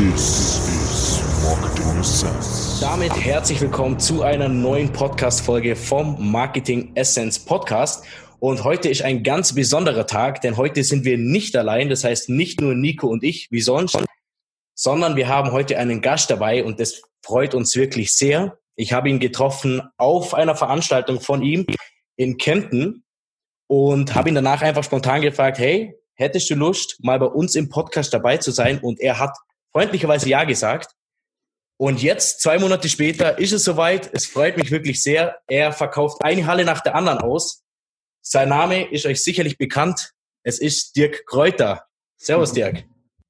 This is Marketing Essence. Damit herzlich willkommen zu einer neuen Podcast-Folge vom Marketing Essence Podcast. Und heute ist ein ganz besonderer Tag, denn heute sind wir nicht allein. Das heißt nicht nur Nico und ich, wie sonst, sondern wir haben heute einen Gast dabei und das freut uns wirklich sehr. Ich habe ihn getroffen auf einer Veranstaltung von ihm in Kempten und habe ihn danach einfach spontan gefragt, hey, hättest du Lust, mal bei uns im Podcast dabei zu sein? Und er hat freundlicherweise Ja gesagt. Und jetzt, zwei Monate später, ist es soweit. Es freut mich wirklich sehr. Er verkauft eine Halle nach der anderen aus. Sein Name ist euch sicherlich bekannt. Es ist Dirk Kräuter. Servus, Dirk.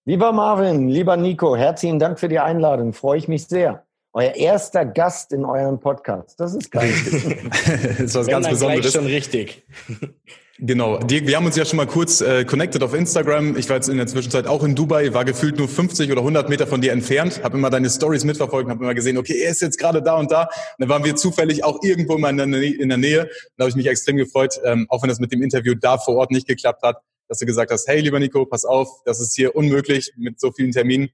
Lieber Marvin, lieber Nico, herzlichen Dank für die Einladung. Freue ich mich sehr. Euer erster Gast in eurem Podcast. Das ist geil. das ist was ganz Besonderes. schon richtig. Genau. Dirk, wir haben uns ja schon mal kurz äh, connected auf Instagram. Ich war jetzt in der Zwischenzeit auch in Dubai, war gefühlt nur 50 oder 100 Meter von dir entfernt, habe immer deine Stories mitverfolgt und habe immer gesehen, okay, er ist jetzt gerade da und da. Und dann waren wir zufällig auch irgendwo mal in der, Nähe. In der Nähe. Da habe ich mich extrem gefreut, ähm, auch wenn das mit dem Interview da vor Ort nicht geklappt hat, dass du gesagt hast, hey, lieber Nico, pass auf, das ist hier unmöglich mit so vielen Terminen.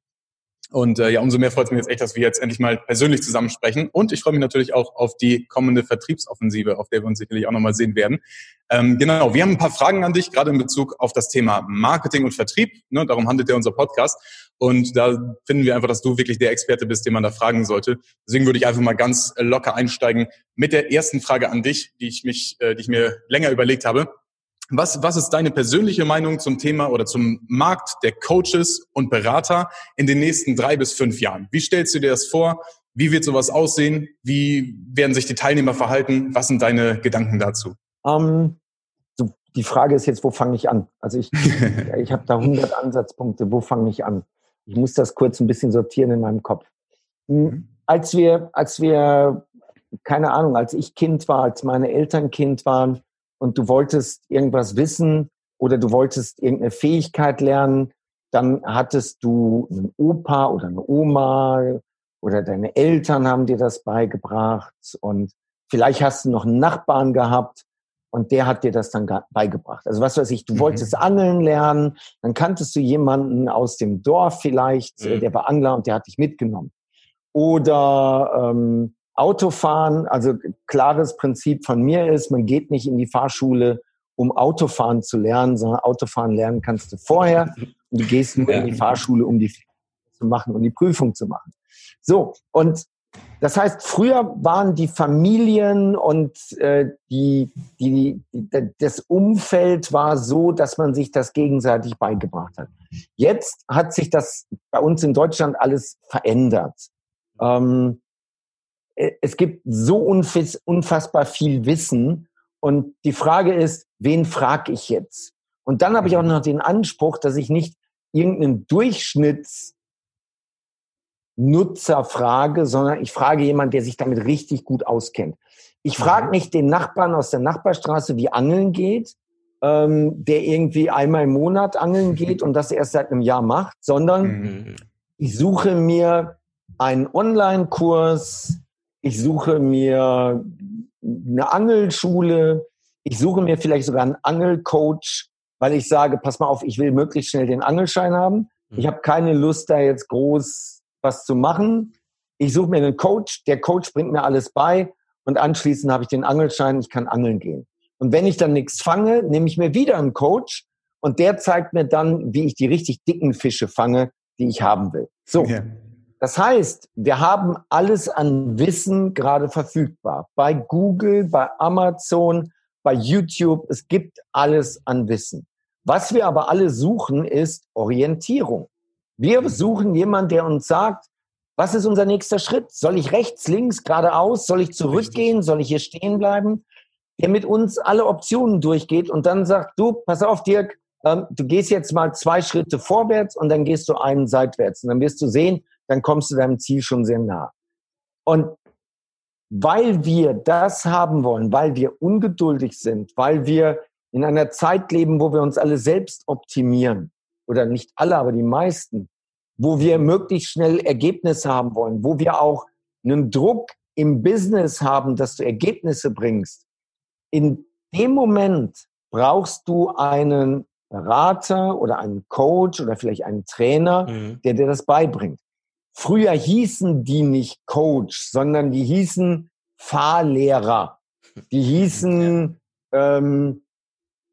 Und äh, ja, umso mehr freut es mich jetzt echt, dass wir jetzt endlich mal persönlich zusammen sprechen. Und ich freue mich natürlich auch auf die kommende Vertriebsoffensive, auf der wir uns sicherlich auch nochmal sehen werden. Ähm, genau, wir haben ein paar Fragen an dich, gerade in Bezug auf das Thema Marketing und Vertrieb. Ne, darum handelt ja unser Podcast. Und da finden wir einfach, dass du wirklich der Experte bist, den man da fragen sollte. Deswegen würde ich einfach mal ganz locker einsteigen mit der ersten Frage an dich, die ich mich, äh, die ich mir länger überlegt habe. Was, was ist deine persönliche Meinung zum Thema oder zum Markt der Coaches und Berater in den nächsten drei bis fünf Jahren? Wie stellst du dir das vor? Wie wird sowas aussehen? Wie werden sich die Teilnehmer verhalten? Was sind deine Gedanken dazu? Um, ähm, die Frage ist jetzt, wo fange ich an? Also ich, ich habe da 100 Ansatzpunkte. Wo fange ich an? Ich muss das kurz ein bisschen sortieren in meinem Kopf. Hm, mhm. Als wir, als wir, keine Ahnung, als ich Kind war, als meine Eltern Kind waren, und du wolltest irgendwas wissen oder du wolltest irgendeine Fähigkeit lernen, dann hattest du einen Opa oder eine Oma oder deine Eltern haben dir das beigebracht und vielleicht hast du noch einen Nachbarn gehabt und der hat dir das dann beigebracht. Also was weiß ich, du mhm. wolltest angeln lernen, dann kanntest du jemanden aus dem Dorf vielleicht, mhm. der war Angler und der hat dich mitgenommen. Oder ähm, Autofahren, also klares Prinzip von mir ist, man geht nicht in die Fahrschule, um Autofahren zu lernen, sondern Autofahren lernen kannst du vorher und du gehst nur in die Fahrschule, um die zu machen und die Prüfung zu machen. So, und das heißt, früher waren die Familien und äh, die, die, die, das Umfeld war so, dass man sich das gegenseitig beigebracht hat. Jetzt hat sich das bei uns in Deutschland alles verändert. Ähm, äh, es gibt so unfassbar viel Wissen. Und die Frage ist, wen frage ich jetzt? Und dann habe ich auch mhm. noch den Anspruch, dass ich nicht irgendeinen Durchschnittsnutzer frage, sondern ich frage jemanden, der sich damit richtig gut auskennt. Ich frage mhm. nicht den Nachbarn aus der Nachbarstraße, wie Angeln geht, ähm, der irgendwie einmal im Monat angeln geht und das erst seit einem Jahr macht, sondern mhm. ich suche mir einen Online-Kurs, ich suche mir eine Angelschule, ich suche mir vielleicht sogar einen Angelcoach, weil ich sage, pass mal auf, ich will möglichst schnell den Angelschein haben. Ich mhm. habe keine Lust, da jetzt groß was zu machen. Ich suche mir einen Coach, der Coach bringt mir alles bei und anschließend habe ich den Angelschein, ich kann angeln gehen. Und wenn ich dann nichts fange, nehme ich mir wieder einen Coach und der zeigt mir dann, wie ich die richtig dicken Fische fange, die ich haben will. So. Okay. Das heißt, wir haben alles an Wissen gerade verfügbar. Bei Google, bei Amazon, bei YouTube. Es gibt alles an Wissen. Was wir aber alle suchen, ist Orientierung. Wir suchen jemanden, der uns sagt, was ist unser nächster Schritt? Soll ich rechts, links, geradeaus? Soll ich zurückgehen? Soll ich hier stehen bleiben? Der mit uns alle Optionen durchgeht und dann sagt, du, pass auf, Dirk, ähm, du gehst jetzt mal zwei Schritte vorwärts und dann gehst du einen seitwärts. Und dann wirst du sehen, dann kommst du deinem Ziel schon sehr nah. Und weil wir das haben wollen, weil wir ungeduldig sind, weil wir in einer Zeit leben, wo wir uns alle selbst optimieren, oder nicht alle, aber die meisten, wo wir möglichst schnell Ergebnisse haben wollen, wo wir auch einen Druck im Business haben, dass du Ergebnisse bringst. In dem Moment brauchst du einen Berater oder einen Coach oder vielleicht einen Trainer, mhm. der dir das beibringt. Früher hießen die nicht Coach, sondern die hießen Fahrlehrer. Die hießen, ähm,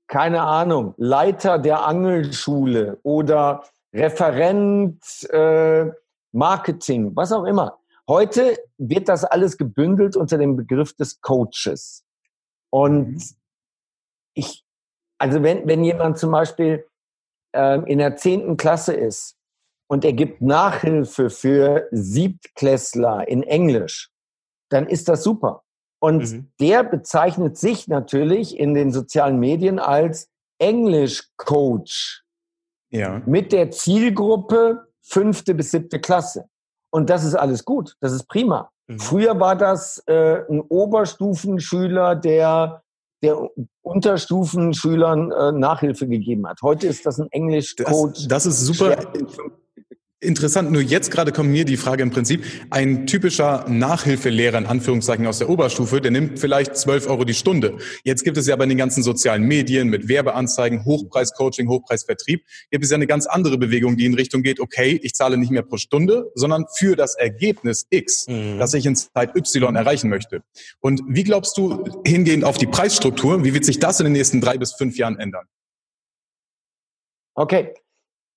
keine Ahnung, Leiter der Angelschule oder Referent äh, Marketing, was auch immer. Heute wird das alles gebündelt unter dem Begriff des Coaches. Und mhm. ich, also wenn, wenn jemand zum Beispiel ähm, in der zehnten Klasse ist und er gibt Nachhilfe für Siebtklässler in Englisch, dann ist das super. Und mhm. der bezeichnet sich natürlich in den sozialen Medien als Englisch-Coach. Ja. Mit der Zielgruppe fünfte bis siebte Klasse. Und das ist alles gut. Das ist prima. Mhm. Früher war das äh, ein Oberstufenschüler, der der Unterstufenschülern äh, Nachhilfe gegeben hat. Heute ist das ein Englisch-Coach. Das, das, ist super. Interessant, nur jetzt gerade kommt mir die Frage im Prinzip, ein typischer Nachhilfelehrer in Anführungszeichen aus der Oberstufe, der nimmt vielleicht 12 Euro die Stunde. Jetzt gibt es ja bei den ganzen sozialen Medien mit Werbeanzeigen, Hochpreiscoaching, Hochpreisvertrieb, gibt es ja eine ganz andere Bewegung, die in Richtung geht, okay, ich zahle nicht mehr pro Stunde, sondern für das Ergebnis X, mhm. das ich in Zeit Y erreichen möchte. Und wie glaubst du, hingehend auf die Preisstruktur, wie wird sich das in den nächsten drei bis fünf Jahren ändern? Okay,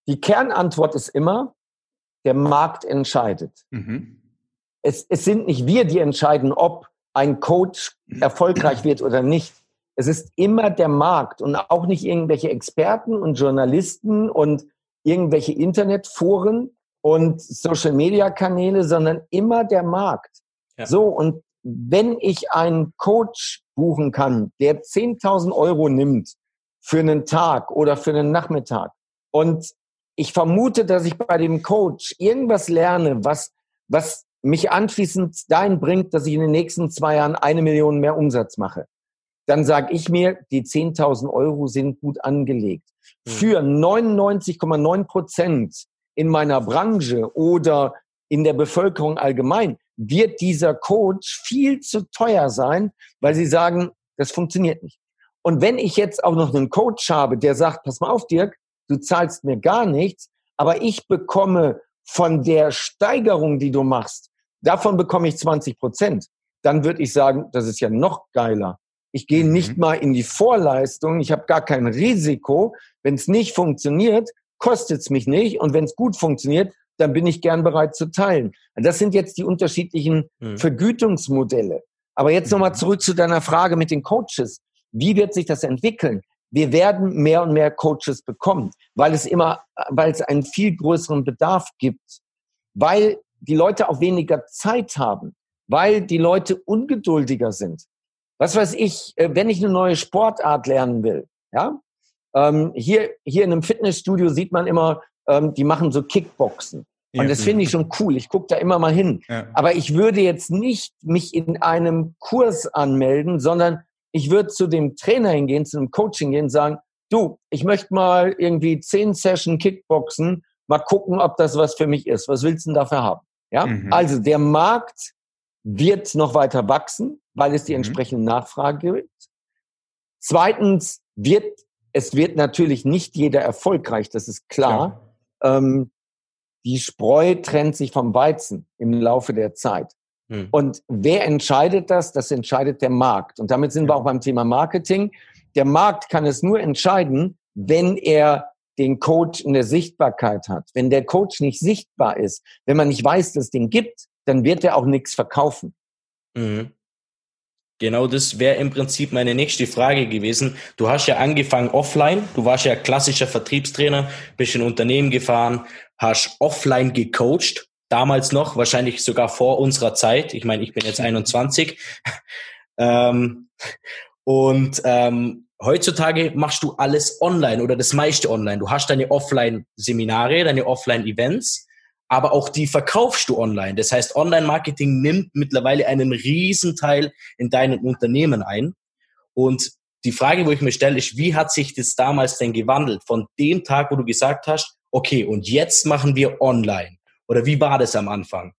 die Kernantwort ist immer, der Markt entscheidet. Mhm. Es, es sind nicht wir, die entscheiden, ob ein Coach erfolgreich wird oder nicht. Es ist immer der Markt und auch nicht irgendwelche Experten und Journalisten und irgendwelche Internetforen und Social-Media-Kanäle, sondern immer der Markt. Ja. So, und wenn ich einen Coach buchen kann, der 10.000 Euro nimmt für einen Tag oder für einen Nachmittag und ich vermute, dass ich bei dem Coach irgendwas lerne, was, was mich anschließend dahin bringt, dass ich in den nächsten zwei Jahren eine Million mehr Umsatz mache. Dann sage ich mir, die 10.000 Euro sind gut angelegt. Mhm. Für 99,9 Prozent in meiner Branche oder in der Bevölkerung allgemein wird dieser Coach viel zu teuer sein, weil sie sagen, das funktioniert nicht. Und wenn ich jetzt auch noch einen Coach habe, der sagt, pass mal auf, Dirk, du zahlst mir gar nichts, aber ich bekomme von der Steigerung, die du machst, davon bekomme ich 20 Prozent. Dann würde ich sagen, das ist ja noch geiler. Ich gehe mhm. nicht mal in die Vorleistung, ich habe gar kein Risiko. Wenn es nicht funktioniert, kostet es mich nicht. Und wenn es gut funktioniert, dann bin ich gern bereit zu teilen. Das sind jetzt die unterschiedlichen mhm. Vergütungsmodelle. Aber jetzt nochmal mhm. zurück zu deiner Frage mit den Coaches. Wie wird sich das entwickeln? Wir werden mehr und mehr Coaches bekommen, weil es immer, weil es einen viel größeren Bedarf gibt, weil die Leute auch weniger Zeit haben, weil die Leute ungeduldiger sind. Was weiß ich, äh, wenn ich eine neue Sportart lernen will, ja, ähm, hier, hier in einem Fitnessstudio sieht man immer, ähm, die machen so Kickboxen. Und das finde ich schon cool. Ich gucke da immer mal hin. Ja. Aber ich würde jetzt nicht mich in einem Kurs anmelden, sondern ich würde zu dem Trainer hingehen, zu einem Coaching gehen und sagen, du, ich möchte mal irgendwie zehn Session Kickboxen, mal gucken, ob das was für mich ist. Was willst du denn dafür haben? Ja, mhm. also der Markt wird noch weiter wachsen, weil es die mhm. entsprechende Nachfrage gibt. Zweitens wird, es wird natürlich nicht jeder erfolgreich, das ist klar. Ja. Ähm, die Spreu trennt sich vom Weizen im Laufe der Zeit. Hm. Und wer entscheidet das? Das entscheidet der Markt. Und damit sind wir auch beim Thema Marketing. Der Markt kann es nur entscheiden, wenn er den Coach in der Sichtbarkeit hat. Wenn der Coach nicht sichtbar ist, wenn man nicht weiß, dass es den gibt, dann wird er auch nichts verkaufen. Mhm. Genau das wäre im Prinzip meine nächste Frage gewesen. Du hast ja angefangen offline, du warst ja klassischer Vertriebstrainer, bist in Unternehmen gefahren, hast offline gecoacht damals noch, wahrscheinlich sogar vor unserer Zeit. Ich meine, ich bin jetzt 21. ähm, und ähm, heutzutage machst du alles online oder das meiste online. Du hast deine Offline-Seminare, deine Offline-Events, aber auch die verkaufst du online. Das heißt, Online-Marketing nimmt mittlerweile einen Riesenteil in deinem Unternehmen ein. Und die Frage, wo ich mir stelle, ist, wie hat sich das damals denn gewandelt? Von dem Tag, wo du gesagt hast, okay, und jetzt machen wir online. Oder wie war das am Anfang?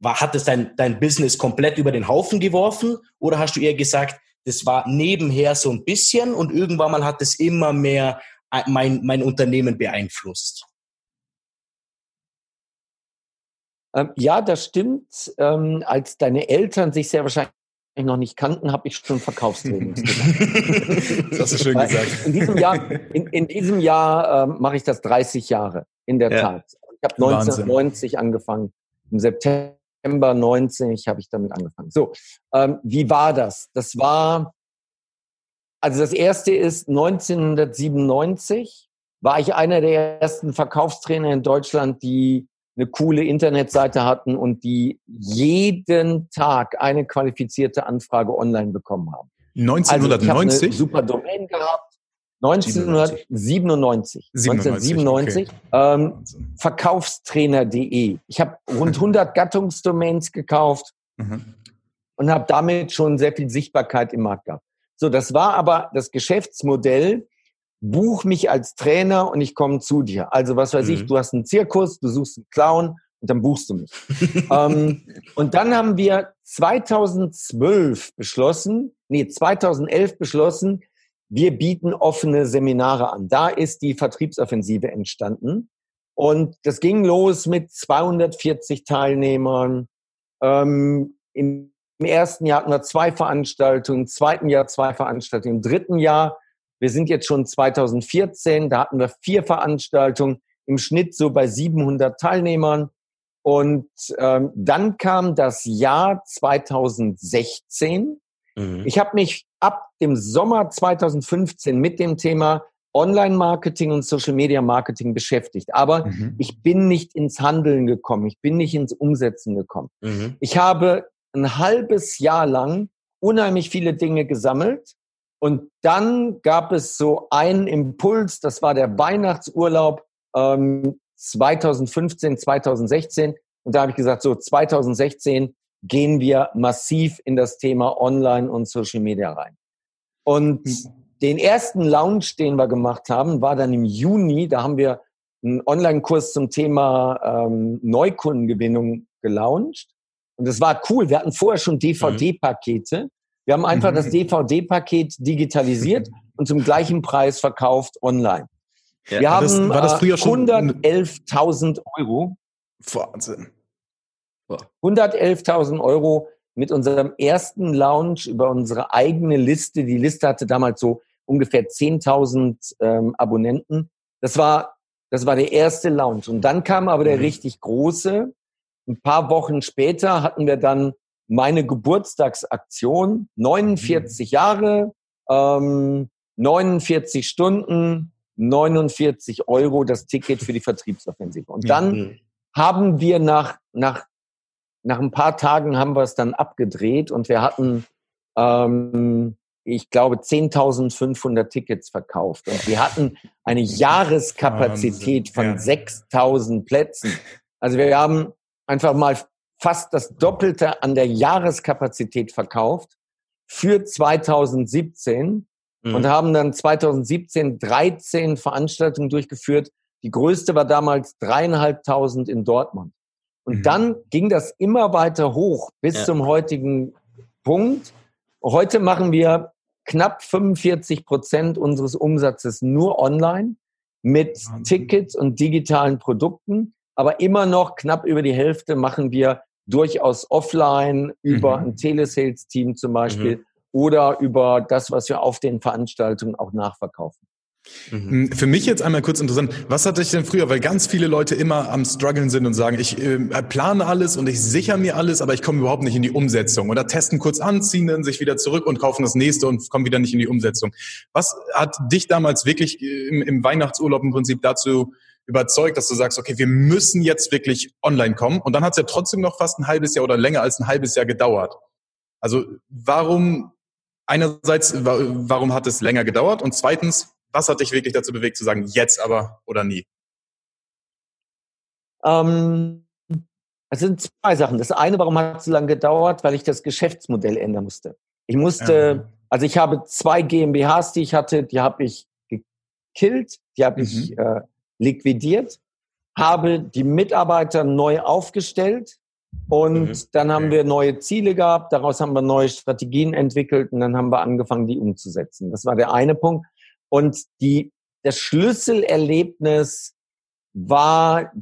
War, hat es dein, dein Business komplett über den Haufen geworfen? Oder hast du eher gesagt, das war nebenher so ein bisschen und irgendwann mal hat es immer mehr äh, mein, mein Unternehmen beeinflusst? Ähm, ja, das stimmt. Ähm, als deine Eltern sich sehr wahrscheinlich noch nicht kannten, habe ich schon Verkaufstrainings gemacht. das hast du schön gesagt. In diesem Jahr, in, in diesem Jahr ähm, mache ich das 30 Jahre, in der ja. Tat. Ich habe 1990 angefangen. Im September 90 habe ich damit angefangen. So, ähm, wie war das? Das war, also das erste ist 1997 war ich einer der ersten Verkaufstrainer in Deutschland, die eine coole Internetseite hatten und die jeden Tag eine qualifizierte Anfrage online bekommen haben. 1990? Also ich super Domain gehabt. 1997. 1997. Okay. Ähm, Verkaufstrainer.de. Ich habe rund 100 Gattungsdomains gekauft mhm. und habe damit schon sehr viel Sichtbarkeit im Markt gehabt. So, das war aber das Geschäftsmodell, buch mich als Trainer und ich komme zu dir. Also was weiß mhm. ich, du hast einen Zirkus, du suchst einen Clown und dann buchst du mich. ähm, und dann haben wir 2012 beschlossen, nee, 2011 beschlossen, wir bieten offene Seminare an. Da ist die Vertriebsoffensive entstanden. Und das ging los mit 240 Teilnehmern. Ähm, Im ersten Jahr hatten wir zwei Veranstaltungen, im zweiten Jahr zwei Veranstaltungen, im dritten Jahr wir sind jetzt schon 2014, da hatten wir vier Veranstaltungen, im Schnitt so bei 700 Teilnehmern. Und ähm, dann kam das Jahr 2016. Mhm. Ich habe mich ab dem Sommer 2015 mit dem Thema Online-Marketing und Social-Media-Marketing beschäftigt. Aber mhm. ich bin nicht ins Handeln gekommen. Ich bin nicht ins Umsetzen gekommen. Mhm. Ich habe ein halbes Jahr lang unheimlich viele Dinge gesammelt und dann gab es so einen Impuls, das war der Weihnachtsurlaub ähm, 2015, 2016. Und da habe ich gesagt, so 2016 gehen wir massiv in das Thema Online und Social Media rein. Und mhm. den ersten Launch, den wir gemacht haben, war dann im Juni. Da haben wir einen Online-Kurs zum Thema ähm, Neukundengewinnung gelauncht. Und das war cool. Wir hatten vorher schon DVD-Pakete. Wir haben einfach mhm. das DVD-Paket digitalisiert und zum gleichen Preis verkauft online. Ja, wir haben das, war das früher schon 111.000 Euro. Wahnsinn. 111.000 Euro mit unserem ersten Launch über unsere eigene Liste. Die Liste hatte damals so ungefähr 10.000 ähm, Abonnenten. Das war, das war der erste Launch. Und dann kam aber der mhm. richtig große. Ein paar Wochen später hatten wir dann meine Geburtstagsaktion, 49 mhm. Jahre, ähm, 49 Stunden, 49 Euro das Ticket für die Vertriebsoffensive. Und dann mhm. haben wir nach, nach, nach ein paar Tagen haben wir es dann abgedreht und wir hatten, ähm, ich glaube, 10.500 Tickets verkauft. Und wir hatten eine Jahreskapazität von ja. 6.000 Plätzen. Also wir haben einfach mal fast das Doppelte an der Jahreskapazität verkauft für 2017 mhm. und haben dann 2017 13 Veranstaltungen durchgeführt. Die größte war damals dreieinhalbtausend in Dortmund. Und mhm. dann ging das immer weiter hoch bis ja. zum heutigen Punkt. Heute machen wir knapp 45 Prozent unseres Umsatzes nur online mit Wahnsinn. Tickets und digitalen Produkten. Aber immer noch knapp über die Hälfte machen wir durchaus offline über mhm. ein Telesales-Team zum Beispiel mhm. oder über das, was wir auf den Veranstaltungen auch nachverkaufen. Mhm. Für mich jetzt einmal kurz interessant, was hatte ich denn früher, weil ganz viele Leute immer am struggeln sind und sagen, ich äh, plane alles und ich sichere mir alles, aber ich komme überhaupt nicht in die Umsetzung oder testen kurz an, ziehen dann sich wieder zurück und kaufen das nächste und kommen wieder nicht in die Umsetzung. Was hat dich damals wirklich äh, im, im Weihnachtsurlaub im Prinzip dazu überzeugt, dass du sagst, okay, wir müssen jetzt wirklich online kommen. Und dann hat es ja trotzdem noch fast ein halbes Jahr oder länger als ein halbes Jahr gedauert. Also warum, einerseits, warum hat es länger gedauert? Und zweitens, was hat dich wirklich dazu bewegt zu sagen, jetzt aber oder nie? Ähm, es sind zwei Sachen. Das eine, warum hat es so lange gedauert? Weil ich das Geschäftsmodell ändern musste. Ich musste, ja. also ich habe zwei GmbHs, die ich hatte, die habe ich gekillt, die habe mhm. ich äh, liquidiert, habe die Mitarbeiter neu aufgestellt und mhm. dann haben wir neue Ziele gehabt, daraus haben wir neue Strategien entwickelt und dann haben wir angefangen, die umzusetzen. Das war der eine Punkt. Und die, das Schlüsselerlebnis war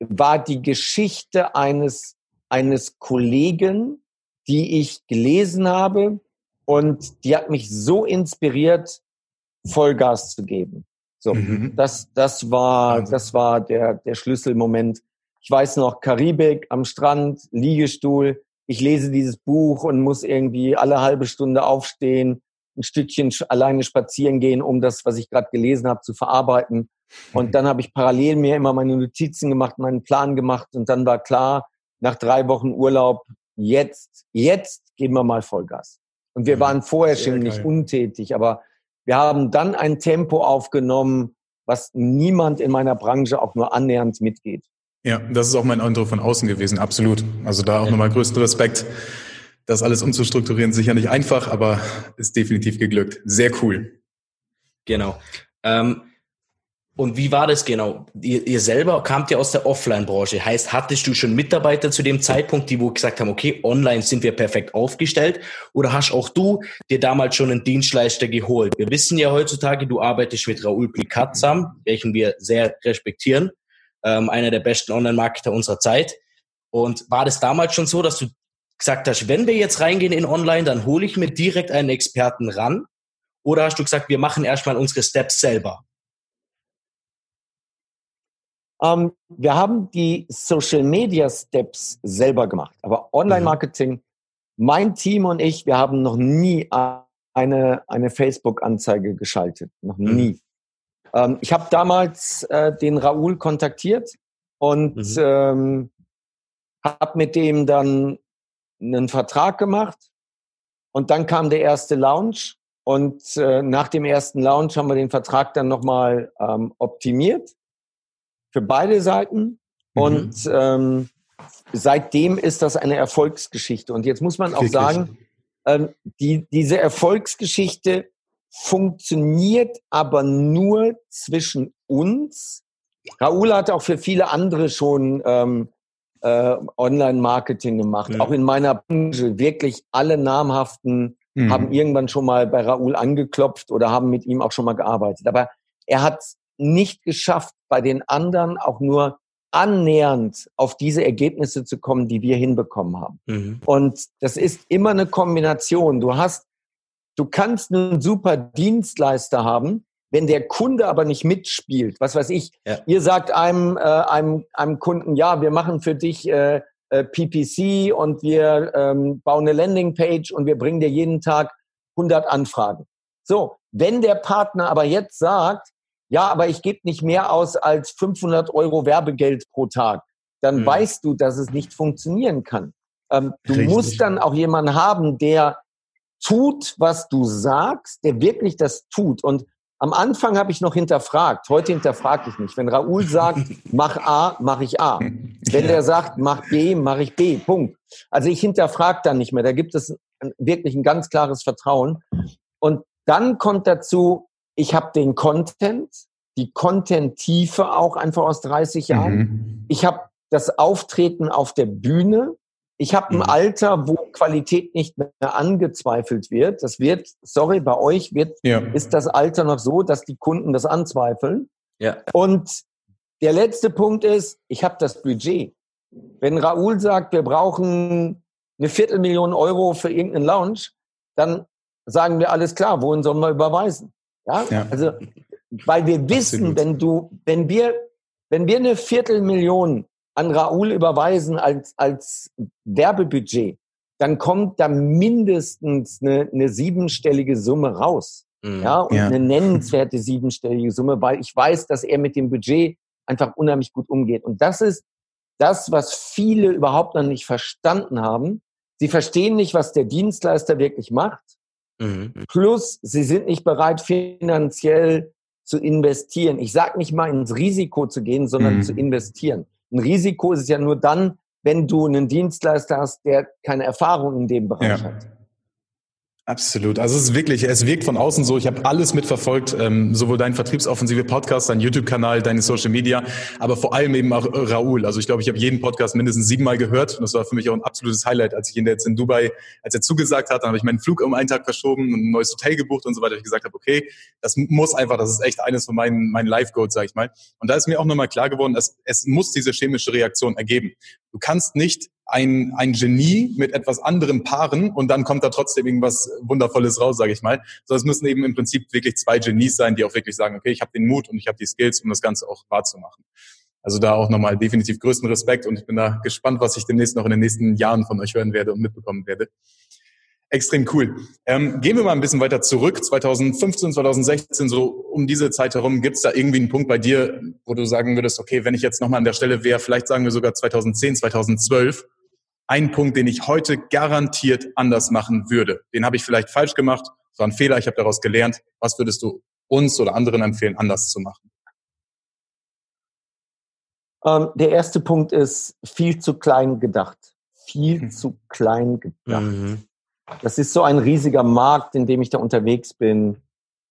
war die Geschichte eines, eines Kollegen, die ich gelesen habe und die hat mich so inspiriert, Vollgas zu geben. So, mhm. das, das war, das war der, der Schlüsselmoment. Ich weiß noch, Karibik am Strand, Liegestuhl. Ich lese dieses Buch und muss irgendwie alle halbe Stunde aufstehen, ein Stückchen alleine spazieren gehen, um das, was ich gerade gelesen habe, zu verarbeiten. Und mhm. dann habe ich parallel mir immer meine Notizen gemacht, meinen Plan gemacht und dann war klar, nach drei Wochen Urlaub, jetzt, jetzt geben wir mal Vollgas. Und wir mhm. waren vorher schon nicht untätig, aber wir haben dann ein Tempo aufgenommen, was niemand in meiner Branche auch nur annähernd mitgeht. Ja, das ist auch mein Eindruck von außen gewesen, absolut. Also da auch nochmal größten Respekt. Das alles umzustrukturieren, sicher nicht einfach, aber ist definitiv geglückt. Sehr cool. Genau. Ähm, und wie war das genau? Ihr, ihr selber kamt ja aus der Offline-Branche. Heißt, hattest du schon Mitarbeiter zu dem Zeitpunkt, die wo gesagt haben, okay, online sind wir perfekt aufgestellt? Oder hast auch du dir damals schon einen Dienstleister geholt? Wir wissen ja heutzutage, du arbeitest mit Raoul Plikat zusammen, welchen wir sehr respektieren. Ähm, einer der besten Online-Marketer unserer Zeit. Und war das damals schon so, dass du gesagt hast, wenn wir jetzt reingehen in Online, dann hole ich mir direkt einen Experten ran? Oder hast du gesagt, wir machen erstmal unsere Steps selber? Ähm, wir haben die Social Media Steps selber gemacht, aber Online Marketing, mhm. mein Team und ich, wir haben noch nie eine, eine Facebook-Anzeige geschaltet. Noch mhm. nie. Mhm. Ähm, ich habe damals äh, den Raoul kontaktiert und mhm. ähm, habe mit dem dann einen Vertrag gemacht. Und dann kam der erste Launch. Und äh, nach dem ersten Launch haben wir den Vertrag dann nochmal ähm, optimiert für beide Seiten. Mhm. Und ähm, seitdem ist das eine Erfolgsgeschichte. Und jetzt muss man auch Wirklich? sagen, ähm, die, diese Erfolgsgeschichte funktioniert aber nur zwischen uns. Raoul hat auch für viele andere schon ähm, äh, Online-Marketing gemacht. Mhm. Auch in meiner Branche wirklich alle namhaften mhm. haben irgendwann schon mal bei Raoul angeklopft oder haben mit ihm auch schon mal gearbeitet. Aber er hat nicht geschafft, bei den anderen auch nur annähernd auf diese Ergebnisse zu kommen, die wir hinbekommen haben. Mhm. Und das ist immer eine Kombination. Du hast, du kannst einen super Dienstleister haben, wenn der Kunde aber nicht mitspielt. Was weiß ich? Ja. Ihr sagt einem, äh, einem, einem Kunden, ja, wir machen für dich äh, äh, PPC und wir ähm, bauen eine Landingpage und wir bringen dir jeden Tag 100 Anfragen. So, wenn der Partner aber jetzt sagt, ja, aber ich gebe nicht mehr aus als 500 Euro Werbegeld pro Tag, dann mhm. weißt du, dass es nicht funktionieren kann. Ähm, du Richtig. musst dann auch jemanden haben, der tut, was du sagst, der wirklich das tut. Und am Anfang habe ich noch hinterfragt. Heute hinterfrage ich nicht. Wenn Raoul sagt, mach A, mache ich A. Wenn der sagt, mach B, mache ich B. Punkt. Also ich hinterfrage dann nicht mehr. Da gibt es wirklich ein ganz klares Vertrauen. Und dann kommt dazu, ich habe den Content, die Content-Tiefe auch einfach aus 30 Jahren. Mhm. Ich habe das Auftreten auf der Bühne. Ich habe ein mhm. Alter, wo Qualität nicht mehr angezweifelt wird. Das wird, sorry, bei euch wird, ja. ist das Alter noch so, dass die Kunden das anzweifeln. Ja. Und der letzte Punkt ist, ich habe das Budget. Wenn Raoul sagt, wir brauchen eine Viertelmillion Euro für irgendeinen Lounge, dann sagen wir alles klar, wohin sollen wir überweisen? Ja? ja. Also, weil wir wissen, Absolut. wenn du, wenn wir, wenn wir eine Viertelmillion an Raoul überweisen als, als Werbebudget, dann kommt da mindestens eine, eine siebenstellige Summe raus. Mhm. Ja, und ja. eine nennenswerte siebenstellige Summe, weil ich weiß, dass er mit dem Budget einfach unheimlich gut umgeht. Und das ist das, was viele überhaupt noch nicht verstanden haben. Sie verstehen nicht, was der Dienstleister wirklich macht. Mhm. Plus, sie sind nicht bereit, finanziell zu investieren. Ich sage nicht mal ins Risiko zu gehen, sondern mhm. zu investieren. Ein Risiko ist es ja nur dann, wenn du einen Dienstleister hast, der keine Erfahrung in dem Bereich ja. hat. Absolut. Also es ist wirklich, es wirkt von außen so. Ich habe alles mitverfolgt, ähm, sowohl dein Vertriebsoffensive Podcast, dein YouTube-Kanal, deine Social Media, aber vor allem eben auch Raoul. Also ich glaube, ich habe jeden Podcast mindestens siebenmal gehört. Und das war für mich auch ein absolutes Highlight, als ich ihn jetzt in Dubai, als er zugesagt hat, dann habe ich meinen Flug um einen Tag verschoben und ein neues Hotel gebucht und so weiter. Ich gesagt habe, okay, das muss einfach, das ist echt eines von meinen, meinen Life-Goals, sag ich mal. Und da ist mir auch nochmal klar geworden, dass es muss diese chemische Reaktion ergeben. Du kannst nicht ein, ein Genie mit etwas anderem paaren und dann kommt da trotzdem irgendwas Wundervolles raus, sage ich mal. So, es müssen eben im Prinzip wirklich zwei Genies sein, die auch wirklich sagen, okay, ich habe den Mut und ich habe die Skills, um das Ganze auch wahrzumachen. Also da auch nochmal definitiv größten Respekt und ich bin da gespannt, was ich demnächst noch in den nächsten Jahren von euch hören werde und mitbekommen werde. Extrem cool. Ähm, gehen wir mal ein bisschen weiter zurück. 2015, 2016, so um diese Zeit herum, gibt es da irgendwie einen Punkt bei dir, wo du sagen würdest, okay, wenn ich jetzt nochmal an der Stelle wäre, vielleicht sagen wir sogar 2010, 2012, ein Punkt, den ich heute garantiert anders machen würde. Den habe ich vielleicht falsch gemacht, das war ein Fehler, ich habe daraus gelernt. Was würdest du uns oder anderen empfehlen, anders zu machen? Ähm, der erste Punkt ist viel zu klein gedacht. Viel hm. zu klein gedacht. Mhm. Das ist so ein riesiger Markt, in dem ich da unterwegs bin.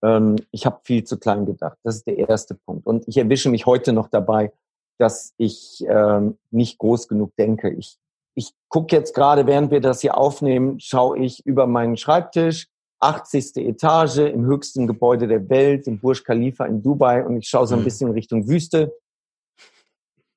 Ähm, ich habe viel zu klein gedacht. Das ist der erste Punkt. Und ich erwische mich heute noch dabei, dass ich ähm, nicht groß genug denke. Ich ich gucke jetzt gerade, während wir das hier aufnehmen, schaue ich über meinen Schreibtisch, 80. Etage im höchsten Gebäude der Welt, im Burj Khalifa in Dubai und ich schaue so ein mhm. bisschen Richtung Wüste.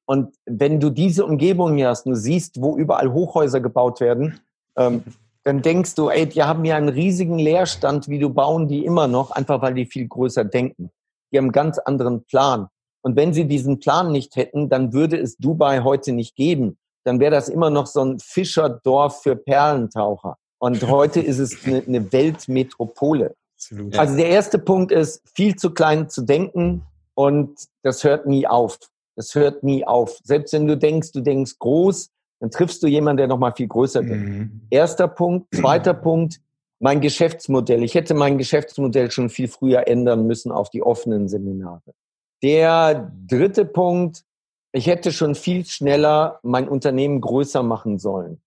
Und wenn du diese Umgebung hier hast, du siehst, wo überall Hochhäuser gebaut werden, ähm, dann denkst du, ey, die haben ja einen riesigen Leerstand, wie du bauen die immer noch, einfach weil die viel größer denken. Die haben einen ganz anderen Plan. Und wenn sie diesen Plan nicht hätten, dann würde es Dubai heute nicht geben dann wäre das immer noch so ein Fischerdorf für Perlentaucher. Und heute ist es eine, eine Weltmetropole. Absolut. Also der erste Punkt ist, viel zu klein zu denken und das hört nie auf. Das hört nie auf. Selbst wenn du denkst, du denkst groß, dann triffst du jemanden, der noch mal viel größer denkt. Mhm. Erster Punkt. Zweiter Punkt, mein Geschäftsmodell. Ich hätte mein Geschäftsmodell schon viel früher ändern müssen auf die offenen Seminare. Der dritte Punkt, ich hätte schon viel schneller mein Unternehmen größer machen sollen.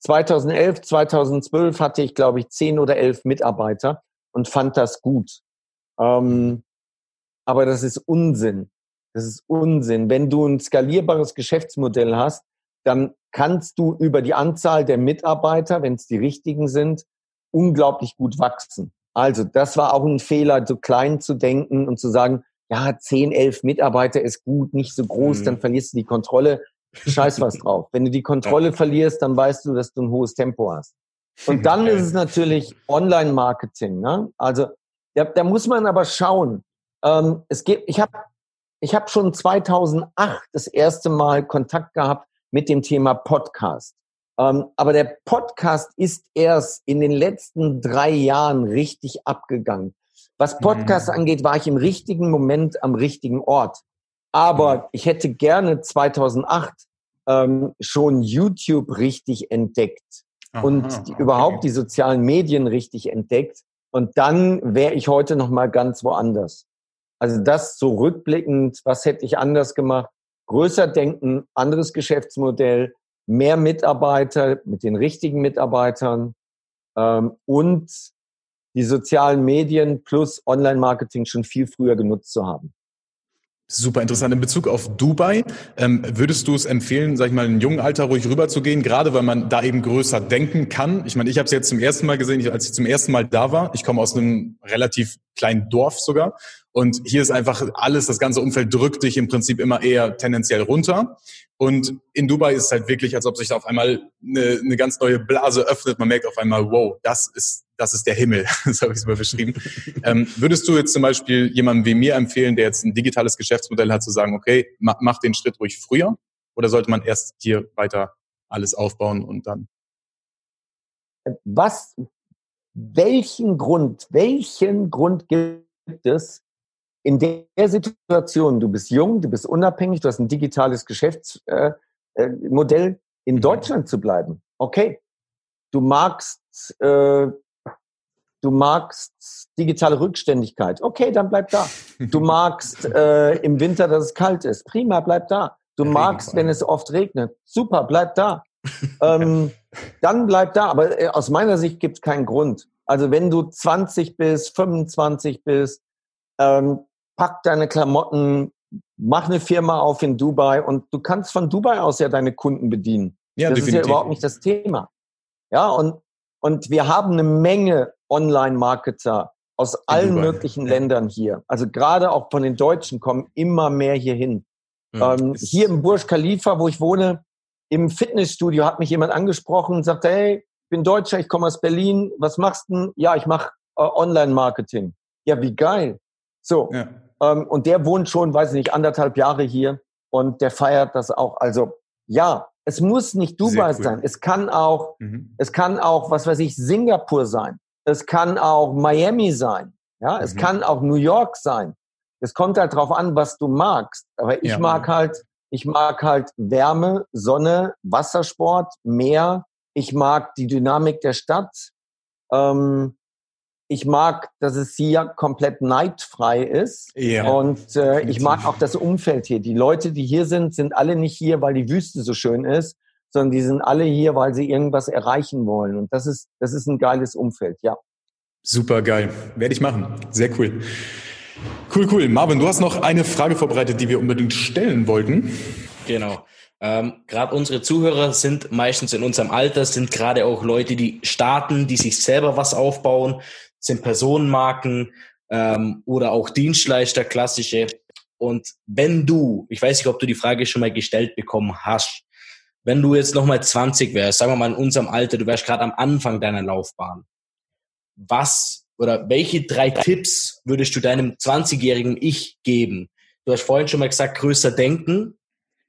2011, 2012 hatte ich, glaube ich, zehn oder elf Mitarbeiter und fand das gut. Ähm, aber das ist Unsinn. Das ist Unsinn. Wenn du ein skalierbares Geschäftsmodell hast, dann kannst du über die Anzahl der Mitarbeiter, wenn es die richtigen sind, unglaublich gut wachsen. Also das war auch ein Fehler, so klein zu denken und zu sagen, ja, 10, 11 Mitarbeiter ist gut, nicht so groß, mhm. dann verlierst du die Kontrolle. Scheiß was drauf. Wenn du die Kontrolle ja. verlierst, dann weißt du, dass du ein hohes Tempo hast. Und dann ist es natürlich Online-Marketing. Ne? Also da, da muss man aber schauen. Ähm, es gibt, ich habe ich hab schon 2008 das erste Mal Kontakt gehabt mit dem Thema Podcast. Ähm, aber der Podcast ist erst in den letzten drei Jahren richtig abgegangen. Was Podcast mhm. angeht, war ich im richtigen Moment am richtigen Ort. Aber mhm. ich hätte gerne 2008 ähm, schon YouTube richtig entdeckt Aha, und die, okay. überhaupt die sozialen Medien richtig entdeckt. Und dann wäre ich heute noch mal ganz woanders. Also das so rückblickend, was hätte ich anders gemacht? Größer denken, anderes Geschäftsmodell, mehr Mitarbeiter mit den richtigen Mitarbeitern ähm, und die sozialen Medien plus Online-Marketing schon viel früher genutzt zu haben. Super interessant. In Bezug auf Dubai, ähm, würdest du es empfehlen, sag ich mal, in jungen Alter ruhig rüberzugehen, gerade weil man da eben größer denken kann? Ich meine, ich habe es jetzt zum ersten Mal gesehen, als ich zum ersten Mal da war. Ich komme aus einem relativ kleinen Dorf sogar. Und hier ist einfach alles, das ganze Umfeld drückt dich im Prinzip immer eher tendenziell runter. Und in Dubai ist es halt wirklich, als ob sich da auf einmal eine, eine ganz neue Blase öffnet. Man merkt auf einmal, wow, das ist das ist der Himmel, so habe ich es mal beschrieben. ähm, würdest du jetzt zum Beispiel jemandem wie mir empfehlen, der jetzt ein digitales Geschäftsmodell hat, zu sagen, okay, mach, mach den Schritt ruhig früher? Oder sollte man erst hier weiter alles aufbauen und dann? Was, welchen Grund, welchen Grund gibt es in der Situation, du bist jung, du bist unabhängig, du hast ein digitales Geschäftsmodell, äh, äh in mhm. Deutschland zu bleiben? Okay, du magst äh, Du magst digitale Rückständigkeit. Okay, dann bleib da. Du magst äh, im Winter, dass es kalt ist. Prima, bleib da. Du magst, wenn es oft regnet. Super, bleib da. ähm, dann bleib da. Aber äh, aus meiner Sicht gibt es keinen Grund. Also wenn du 20 bist, 25 bist, ähm, pack deine Klamotten, mach eine Firma auf in Dubai und du kannst von Dubai aus ja deine Kunden bedienen. Ja, das definitiv. ist ja überhaupt nicht das Thema. Ja, und, und wir haben eine Menge Online-Marketer aus allen Dubai. möglichen ja. Ländern hier. Also gerade auch von den Deutschen kommen immer mehr hier hin. Mhm. Ähm, hier im Burj Khalifa, wo ich wohne, im Fitnessstudio hat mich jemand angesprochen und sagte, hey, ich bin Deutscher, ich komme aus Berlin, was machst du denn? Ja, ich mache äh, Online-Marketing. Ja, wie geil. So. Ja. Ähm, und der wohnt schon, weiß ich nicht, anderthalb Jahre hier und der feiert das auch. Also ja, es muss nicht Dubai cool. sein. Es kann auch, mhm. es kann auch, was weiß ich, Singapur sein. Es kann auch Miami sein. Ja, es mhm. kann auch New York sein. Es kommt halt drauf an, was du magst. Aber ich ja. mag halt, ich mag halt Wärme, Sonne, Wassersport, Meer. Ich mag die Dynamik der Stadt. Ähm, ich mag, dass es hier komplett neidfrei ist. Ja. Und äh, ich mag auch das Umfeld hier. Die Leute, die hier sind, sind alle nicht hier, weil die Wüste so schön ist, sondern die sind alle hier, weil sie irgendwas erreichen wollen. Und das ist, das ist ein geiles Umfeld, ja. Super geil. Werde ich machen. Sehr cool. Cool, cool. Marvin, du hast noch eine Frage vorbereitet, die wir unbedingt stellen wollten. Genau. Ähm, gerade unsere Zuhörer sind meistens in unserem Alter, sind gerade auch Leute, die starten, die sich selber was aufbauen, sind Personenmarken ähm, oder auch Dienstleister, klassische. Und wenn du, ich weiß nicht, ob du die Frage schon mal gestellt bekommen hast, wenn du jetzt nochmal 20 wärst, sagen wir mal in unserem Alter, du wärst gerade am Anfang deiner Laufbahn, was oder welche drei Tipps würdest du deinem 20-jährigen Ich geben? Du hast vorhin schon mal gesagt, größer denken,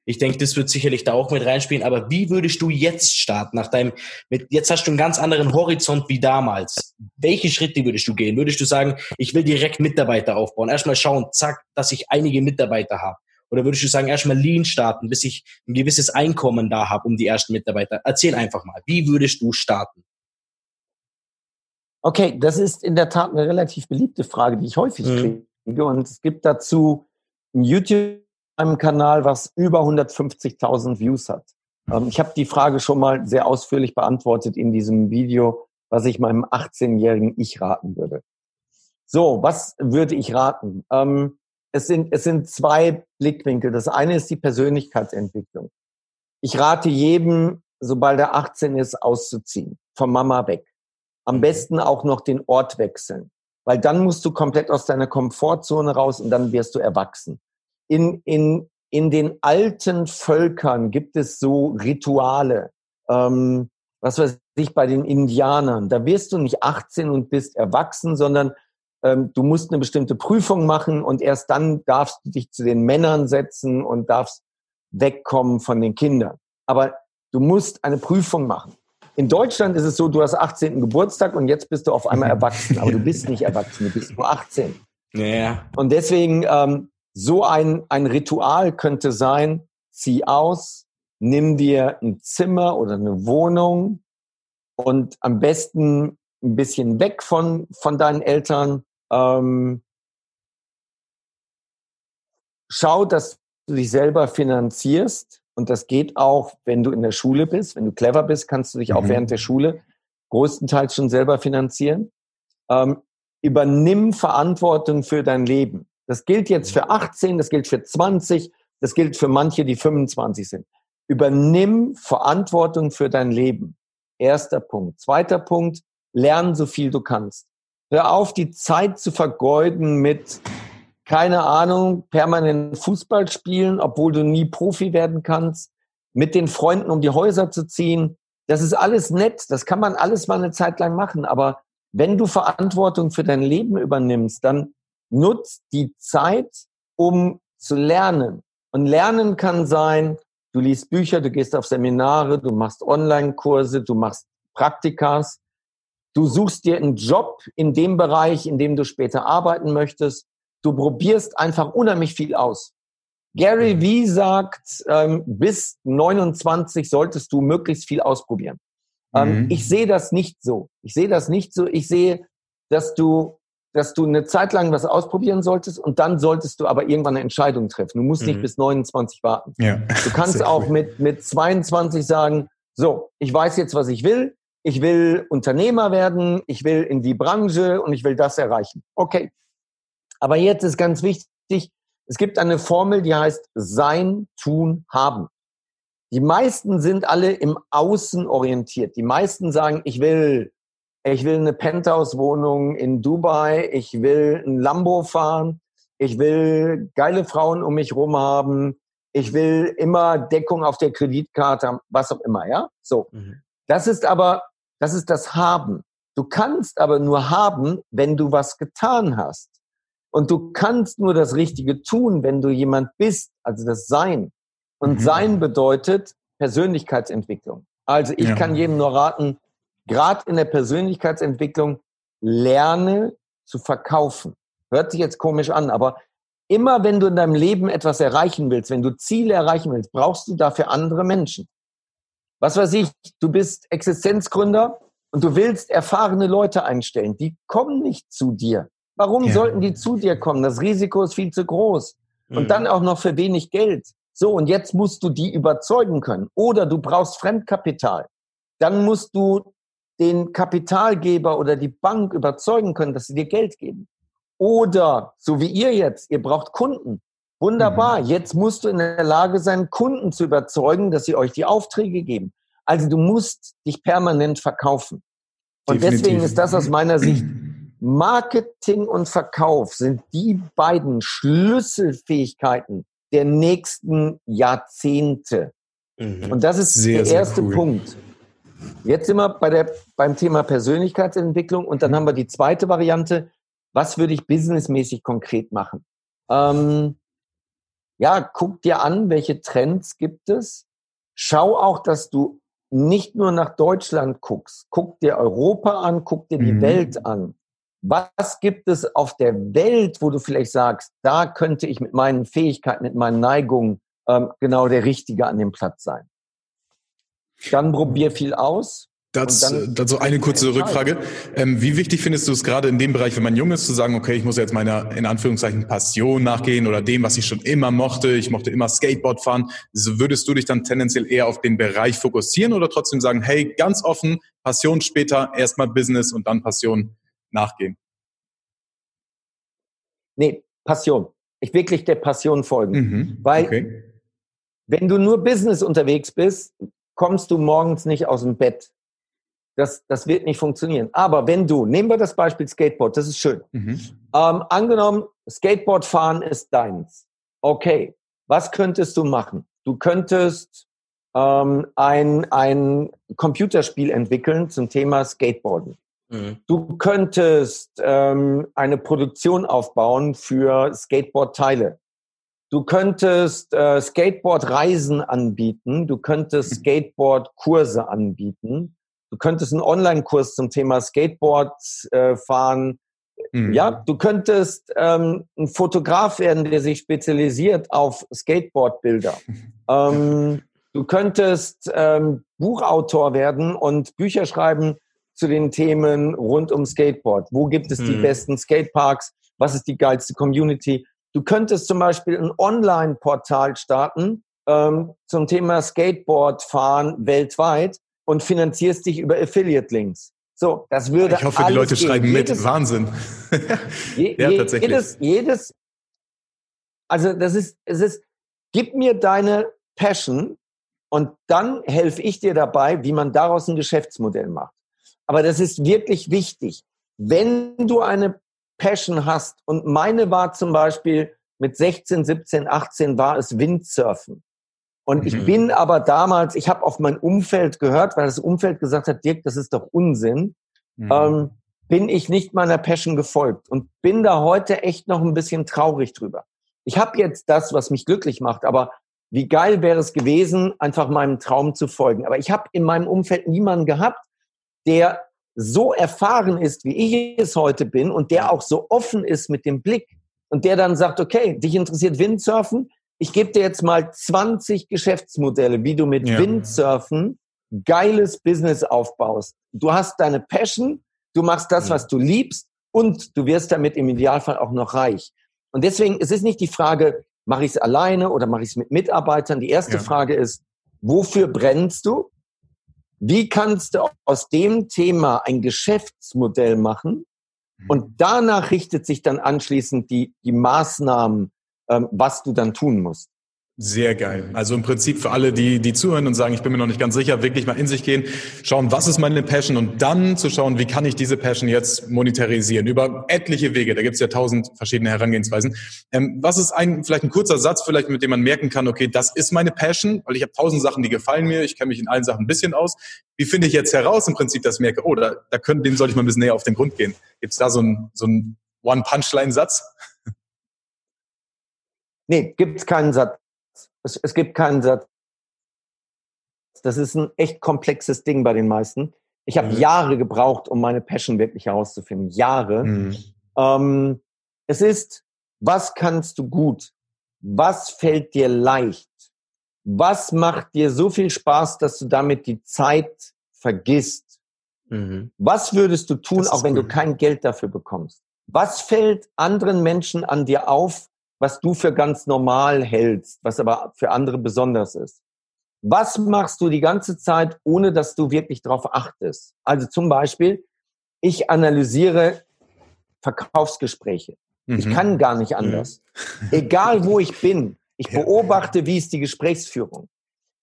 ich denke, das wird sicherlich da auch mit reinspielen. Aber wie würdest du jetzt starten? Nach deinem, mit, jetzt hast du einen ganz anderen Horizont wie damals. Welche Schritte würdest du gehen? Würdest du sagen, ich will direkt Mitarbeiter aufbauen? Erstmal schauen, zack, dass ich einige Mitarbeiter habe. Oder würdest du sagen, erstmal Lean starten, bis ich ein gewisses Einkommen da habe, um die ersten Mitarbeiter? Erzähl einfach mal, wie würdest du starten? Okay, das ist in der Tat eine relativ beliebte Frage, die ich häufig mhm. kriege. Und es gibt dazu ein YouTube einem Kanal, was über 150.000 Views hat. Ähm, ich habe die Frage schon mal sehr ausführlich beantwortet in diesem Video, was ich meinem 18-jährigen Ich raten würde. So, was würde ich raten? Ähm, es, sind, es sind zwei Blickwinkel. Das eine ist die Persönlichkeitsentwicklung. Ich rate jedem, sobald er 18 ist, auszuziehen, von Mama weg. Am mhm. besten auch noch den Ort wechseln, weil dann musst du komplett aus deiner Komfortzone raus und dann wirst du erwachsen in, in, in den alten Völkern gibt es so Rituale. Ähm, was weiß ich, bei den Indianern. Da wirst du nicht 18 und bist erwachsen, sondern ähm, du musst eine bestimmte Prüfung machen und erst dann darfst du dich zu den Männern setzen und darfst wegkommen von den Kindern. Aber du musst eine Prüfung machen. In Deutschland ist es so, du hast 18. Geburtstag und jetzt bist du auf einmal erwachsen, aber du bist nicht erwachsen, du bist nur 18. Ja. Und deswegen ähm, so ein, ein Ritual könnte sein, zieh aus, nimm dir ein Zimmer oder eine Wohnung und am besten ein bisschen weg von, von deinen Eltern. Ähm, schau, dass du dich selber finanzierst. Und das geht auch, wenn du in der Schule bist. Wenn du clever bist, kannst du dich mhm. auch während der Schule größtenteils schon selber finanzieren. Ähm, übernimm Verantwortung für dein Leben. Das gilt jetzt für 18, das gilt für 20, das gilt für manche, die 25 sind. Übernimm Verantwortung für dein Leben. Erster Punkt. Zweiter Punkt, lern so viel du kannst. Hör auf, die Zeit zu vergeuden mit, keine Ahnung, permanent Fußball spielen, obwohl du nie Profi werden kannst, mit den Freunden um die Häuser zu ziehen. Das ist alles nett, das kann man alles mal eine Zeit lang machen, aber wenn du Verantwortung für dein Leben übernimmst, dann nutzt die Zeit, um zu lernen. Und Lernen kann sein, du liest Bücher, du gehst auf Seminare, du machst Online-Kurse, du machst Praktikas, du suchst dir einen Job in dem Bereich, in dem du später arbeiten möchtest. Du probierst einfach unheimlich viel aus. Gary Vee sagt, ähm, bis 29 solltest du möglichst viel ausprobieren. Ähm, mhm. Ich sehe das nicht so. Ich sehe das nicht so. Ich sehe, dass du dass du eine Zeit lang was ausprobieren solltest und dann solltest du aber irgendwann eine Entscheidung treffen. Du musst mhm. nicht bis 29 warten. Ja. Du kannst auch mit, mit 22 sagen, so, ich weiß jetzt, was ich will. ich will Unternehmer werden, ich will in die Branche und ich will das erreichen. Okay. Aber jetzt ist ganz wichtig, es gibt eine Formel, die heißt Sein, Tun, Haben. Die meisten sind alle im Außen orientiert. Die meisten sagen, ich will, ich will eine Penthouse-Wohnung in Dubai, ich will ein Lambo fahren, ich will geile Frauen um mich rum haben, ich will immer Deckung auf der Kreditkarte haben, was auch immer, ja? So. Mhm. Das ist aber, das ist das Haben. Du kannst aber nur haben, wenn du was getan hast. Und du kannst nur das Richtige tun, wenn du jemand bist, also das Sein. Und mhm. Sein bedeutet Persönlichkeitsentwicklung. Also ich ja. kann jedem nur raten, gerade in der Persönlichkeitsentwicklung lerne zu verkaufen. Hört sich jetzt komisch an, aber immer wenn du in deinem Leben etwas erreichen willst, wenn du Ziele erreichen willst, brauchst du dafür andere Menschen. Was weiß ich, du bist Existenzgründer und du willst erfahrene Leute einstellen. Die kommen nicht zu dir. Warum ja. sollten die zu dir kommen? Das Risiko ist viel zu groß. Und mhm. dann auch noch für wenig Geld. So, und jetzt musst du die überzeugen können. Oder du brauchst Fremdkapital. Dann musst du den Kapitalgeber oder die Bank überzeugen können, dass sie dir Geld geben. Oder, so wie ihr jetzt, ihr braucht Kunden. Wunderbar. Mhm. Jetzt musst du in der Lage sein, Kunden zu überzeugen, dass sie euch die Aufträge geben. Also du musst dich permanent verkaufen. Und Definitiv. deswegen ist das aus meiner Sicht Marketing und Verkauf sind die beiden Schlüsselfähigkeiten der nächsten Jahrzehnte. Mhm. Und das ist sehr, der erste cool. Punkt. Jetzt sind wir bei der, beim Thema Persönlichkeitsentwicklung und dann haben wir die zweite Variante. Was würde ich businessmäßig konkret machen? Ähm, ja, guck dir an, welche Trends gibt es. Schau auch, dass du nicht nur nach Deutschland guckst. Guck dir Europa an, guck dir die mhm. Welt an. Was gibt es auf der Welt, wo du vielleicht sagst, da könnte ich mit meinen Fähigkeiten, mit meinen Neigungen ähm, genau der Richtige an dem Platz sein? Dann probier viel aus. Dazu, dazu eine kurze Rückfrage. Ähm, wie wichtig findest du es gerade in dem Bereich, wenn man jung ist, zu sagen, okay, ich muss jetzt meiner, in Anführungszeichen, Passion nachgehen oder dem, was ich schon immer mochte. Ich mochte immer Skateboard fahren. So würdest du dich dann tendenziell eher auf den Bereich fokussieren oder trotzdem sagen, hey, ganz offen, Passion später, erstmal Business und dann Passion nachgehen? Nee, Passion. Ich wirklich der Passion folgen. Mhm, Weil okay. wenn du nur Business unterwegs bist, kommst du morgens nicht aus dem Bett. Das, das wird nicht funktionieren. Aber wenn du, nehmen wir das Beispiel Skateboard, das ist schön. Mhm. Ähm, angenommen, Skateboard fahren ist deins. Okay, was könntest du machen? Du könntest ähm, ein, ein Computerspiel entwickeln zum Thema Skateboarden. Mhm. Du könntest ähm, eine Produktion aufbauen für Skateboard-Teile. Du könntest äh, Skateboard-Reisen anbieten. Du könntest mhm. Skateboard-Kurse anbieten. Du könntest einen Online-Kurs zum Thema Skateboard äh, fahren. Mhm. Ja, du könntest ähm, ein Fotograf werden, der sich spezialisiert auf Skateboard-Bilder. ähm, du könntest ähm, Buchautor werden und Bücher schreiben zu den Themen rund um Skateboard. Wo gibt es die mhm. besten Skateparks? Was ist die geilste Community? Du könntest zum Beispiel ein Online-Portal starten ähm, zum Thema Skateboard fahren weltweit und finanzierst dich über Affiliate-Links. So, das würde. Ich hoffe, die Leute gehen. schreiben jedes, mit. Wahnsinn. je, ja, tatsächlich. Jedes, jedes, also das ist, es ist, gib mir deine Passion und dann helfe ich dir dabei, wie man daraus ein Geschäftsmodell macht. Aber das ist wirklich wichtig. Wenn du eine Passion hast, und meine war zum Beispiel mit 16, 17, 18 war es Windsurfen. Und mhm. ich bin aber damals, ich habe auf mein Umfeld gehört, weil das Umfeld gesagt hat, Dirk, das ist doch Unsinn, mhm. ähm, bin ich nicht meiner Passion gefolgt und bin da heute echt noch ein bisschen traurig drüber. Ich habe jetzt das, was mich glücklich macht, aber wie geil wäre es gewesen, einfach meinem Traum zu folgen. Aber ich habe in meinem Umfeld niemanden gehabt, der so erfahren ist, wie ich es heute bin und der auch so offen ist mit dem Blick und der dann sagt, okay, dich interessiert Windsurfen, ich gebe dir jetzt mal 20 Geschäftsmodelle, wie du mit ja. Windsurfen geiles Business aufbaust. Du hast deine Passion, du machst das, was du liebst und du wirst damit im Idealfall auch noch reich. Und deswegen, es ist nicht die Frage, mache ich es alleine oder mache ich es mit Mitarbeitern. Die erste ja. Frage ist, wofür brennst du? Wie kannst du aus dem Thema ein Geschäftsmodell machen? Mhm. Und danach richtet sich dann anschließend die, die Maßnahmen, ähm, was du dann tun musst. Sehr geil. Also im Prinzip für alle, die, die zuhören und sagen, ich bin mir noch nicht ganz sicher, wirklich mal in sich gehen, schauen, was ist meine Passion und dann zu schauen, wie kann ich diese Passion jetzt monetarisieren über etliche Wege. Da gibt es ja tausend verschiedene Herangehensweisen. Ähm, was ist ein, vielleicht ein kurzer Satz, vielleicht mit dem man merken kann, okay, das ist meine Passion, weil ich habe tausend Sachen, die gefallen mir, ich kenne mich in allen Sachen ein bisschen aus. Wie finde ich jetzt heraus im Prinzip, dass ich merke, oh, da, da können, dem sollte ich mal ein bisschen näher auf den Grund gehen. Gibt es da so ein, so ein One-Punchline-Satz? Nee, gibt es keinen Satz. Es, es gibt keinen Satz. Das ist ein echt komplexes Ding bei den meisten. Ich habe Mhm. Jahre gebraucht, um meine Passion wirklich herauszufinden. Jahre. Mhm. Ähm, es ist, was kannst du gut? Was fällt dir leicht? Was macht dir so viel Spaß, dass du damit die Zeit vergisst? Mhm. Was würdest du tun, auch wenn cool. du kein Geld dafür bekommst? Was fällt anderen Menschen an dir auf, was du für ganz normal hältst, was aber für andere besonders ist? Was machst du die ganze Zeit, ohne dass du wirklich darauf achtest? Also zum Beispiel, ich analysiere Verkaufsgespräche. Ich Mhm. kann gar nicht anders. Egal wo ich bin, ich beobachte, wie ist die Gesprächsführung.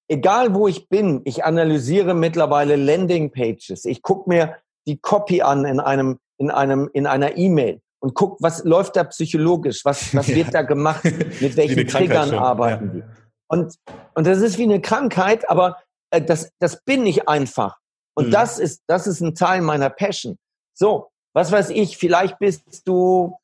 Egal wo ich bin, ich analysiere mittlerweile Landingpages. Ich gucke mir die Copy an in einem in einem in einer E-Mail und guck, was läuft da psychologisch, was was wird da gemacht, mit welchen Triggern arbeiten die. Und und das ist wie eine Krankheit, aber äh, das das bin ich einfach. Und Mhm. das ist das ist ein Teil meiner Passion. So, was weiß ich, vielleicht bist du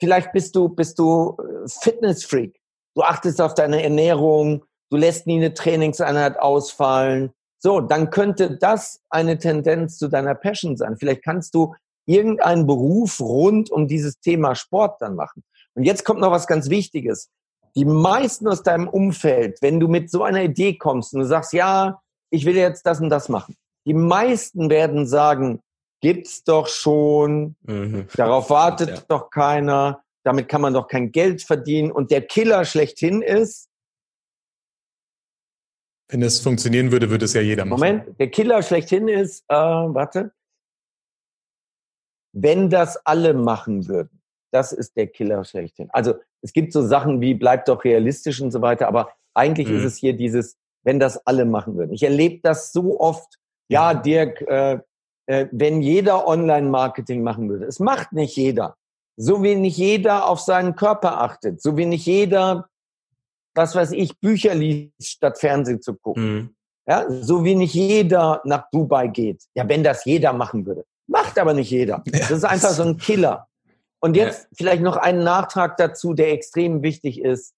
vielleicht bist du, bist du äh, Fitnessfreak. Du achtest auf deine Ernährung, du lässt nie eine Trainingseinheit ausfallen. So, dann könnte das eine Tendenz zu deiner Passion sein. Vielleicht kannst du irgendeinen Beruf rund um dieses Thema Sport dann machen. Und jetzt kommt noch was ganz Wichtiges. Die meisten aus deinem Umfeld, wenn du mit so einer Idee kommst und du sagst, ja, ich will jetzt das und das machen. Die meisten werden sagen, gibt's doch schon, Mhm. Darauf wartet Ja. doch keiner. Damit kann man doch kein Geld verdienen. Und der Killer schlechthin ist, Wenn es funktionieren würde, würde es ja jeder machen. Moment, der Killer schlechthin ist, äh, warte, wenn das alle machen würden. Das ist der Killer schlechthin. Also es gibt so Sachen wie bleib doch realistisch und so weiter, aber eigentlich Mhm. ist es hier dieses, wenn das alle machen würden. Ich erlebe das so oft. Ja, Dirk, äh, äh, wenn jeder Online-Marketing machen würde. Es macht nicht jeder. So wie nicht jeder auf seinen Körper achtet. So wie nicht jeder, was weiß ich, Bücher liest, statt Fernsehen zu gucken. Mhm. Ja, so wie nicht jeder nach Dubai geht. Ja, wenn das jeder machen würde. Macht aber nicht jeder. Das ist einfach so ein Killer. Und jetzt vielleicht noch einen Nachtrag dazu, der extrem wichtig ist.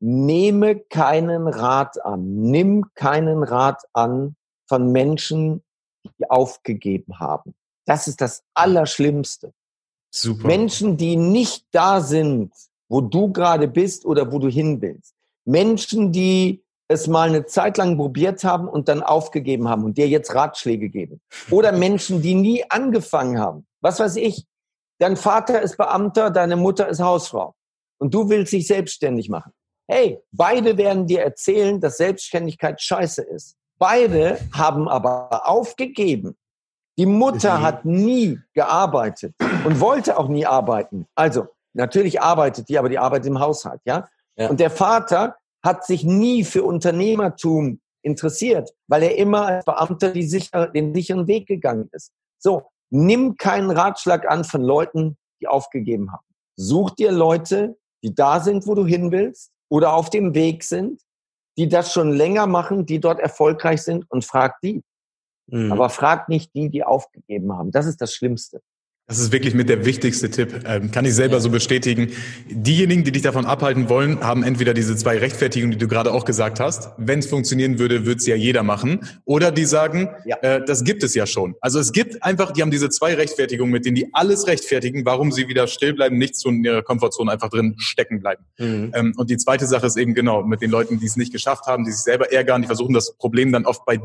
Nehme keinen Rat an. Nimm keinen Rat an von Menschen, die aufgegeben haben. Das ist das Allerschlimmste. Super. Menschen, die nicht da sind, wo du gerade bist oder wo du hin willst. Menschen, die es mal eine Zeit lang probiert haben und dann aufgegeben haben und dir jetzt Ratschläge geben. Oder Menschen, die nie angefangen haben. Was weiß ich? Dein Vater ist Beamter, deine Mutter ist Hausfrau. Und du willst dich selbstständig machen. Hey, beide werden dir erzählen, dass Selbstständigkeit scheiße ist. Beide haben aber aufgegeben. Die Mutter Mhm. hat nie gearbeitet und wollte auch nie arbeiten. Also, natürlich arbeitet die, aber die arbeitet im Haushalt, ja? Ja. Und der Vater hat sich nie für Unternehmertum interessiert, weil er immer als Beamter sicher, den sicheren Weg gegangen ist. So, nimm keinen Ratschlag an von Leuten, die aufgegeben haben. Such dir Leute, die da sind, wo du hin willst oder auf dem Weg sind, die das schon länger machen, die dort erfolgreich sind und frag die. Mhm. Aber frag nicht die, die aufgegeben haben. Das ist das Schlimmste. Das ist wirklich mit der wichtigste Tipp. Ähm, kann ich selber so bestätigen. Diejenigen, die dich davon abhalten wollen, haben entweder diese zwei Rechtfertigungen, die du gerade auch gesagt hast. Wenn es funktionieren würde, würde es ja jeder machen. Oder die sagen, Ja. äh, das gibt es ja schon. Also es gibt einfach, die haben diese zwei Rechtfertigungen, mit denen die alles rechtfertigen, warum sie wieder still bleiben, nicht so in ihrer Komfortzone einfach drin stecken bleiben. Mhm. Ähm, und die zweite Sache ist eben genau mit den Leuten, die es nicht geschafft haben, die sich selber ärgern, die versuchen das Problem dann oft bei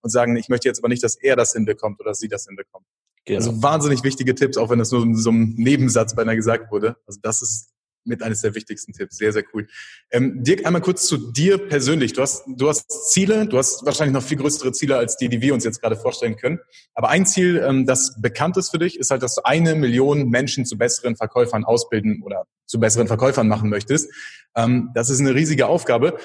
und sagen, ich möchte jetzt aber nicht, dass er das hinbekommt oder sie das hinbekommt. Genau. Also wahnsinnig wichtige Tipps, auch wenn das nur in so einem Nebensatz beinahe gesagt wurde. Also das ist mit eines der wichtigsten Tipps. Sehr, sehr cool. Ähm, Dirk, einmal kurz zu dir persönlich. Du hast, du hast Ziele, du hast wahrscheinlich noch viel größere Ziele als die, die wir uns jetzt gerade vorstellen können. Aber ein Ziel, ähm, das bekannt ist für dich, ist halt, dass du eine Million Menschen zu besseren Verkäufern ausbilden oder zu besseren Verkäufern machen möchtest. Ähm, das ist eine riesige Aufgabe.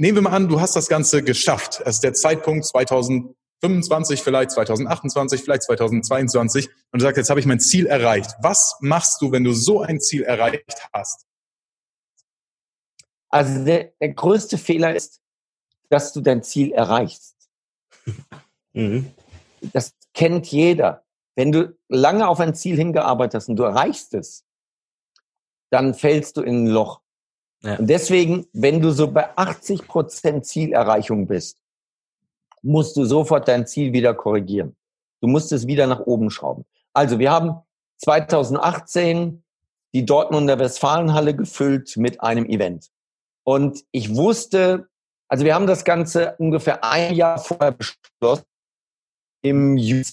Nehmen wir mal an, du hast das Ganze geschafft. Es ist der Zeitpunkt 2025, vielleicht 2028, vielleicht 2022 und du sagst, jetzt habe ich mein Ziel erreicht. Was machst du, wenn du so ein Ziel erreicht hast? Also der, der größte Fehler ist, dass du dein Ziel erreichst. Mhm. Das kennt jeder. Wenn du lange auf ein Ziel hingearbeitet hast und du erreichst es, dann fällst du in ein Loch. Ja. Und deswegen, wenn du so bei 80 Prozent Zielerreichung bist, musst du sofort dein Ziel wieder korrigieren. Du musst es wieder nach oben schrauben. Also wir haben 2018 die Dortmunder Westfalenhalle gefüllt mit einem Event. Und ich wusste, also wir haben das Ganze ungefähr ein Jahr vorher beschlossen, im Juli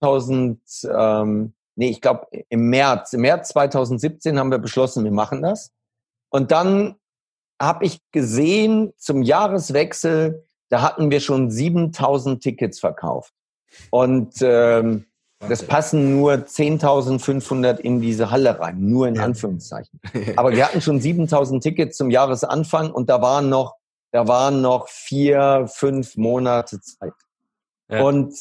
2000, ähm, nee, ich glaube im März, im März 2017 haben wir beschlossen, wir machen das. Und dann habe ich gesehen, zum Jahreswechsel, da hatten wir schon 7000 Tickets verkauft. Und ähm, das passen nur 10.500 in diese Halle rein, nur in. Anführungszeichen. Aber wir hatten schon 7.000 Tickets zum Jahresanfang und da waren noch, da waren noch vier, fünf Monate Zeit. Ja. Und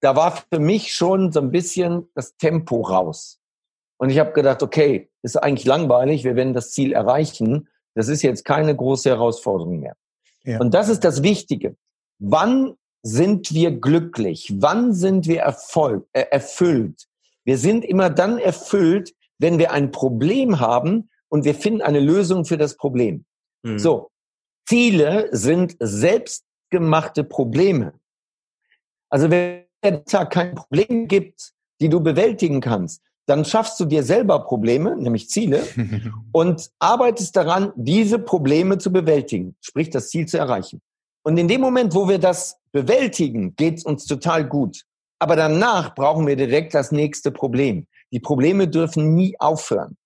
da war für mich schon so ein bisschen das Tempo raus. Und ich habe gedacht, okay, ist eigentlich langweilig, wir werden das Ziel erreichen. Das ist jetzt keine große Herausforderung mehr. Ja. Und das ist das Wichtige. Wann sind wir glücklich? Wann sind wir Erfolg, äh, erfüllt? Wir sind immer dann erfüllt, wenn wir ein Problem haben und wir finden eine Lösung für das Problem. Mhm. So, Ziele sind selbstgemachte Probleme. Also wenn es kein Problem gibt, die du bewältigen kannst, dann schaffst du dir selber Probleme, nämlich Ziele, und arbeitest daran, diese Probleme zu bewältigen, sprich das Ziel zu erreichen. Und in dem Moment, wo wir das bewältigen, geht's uns total gut. Aber danach brauchen wir direkt das nächste Problem. Die Probleme dürfen nie aufhören.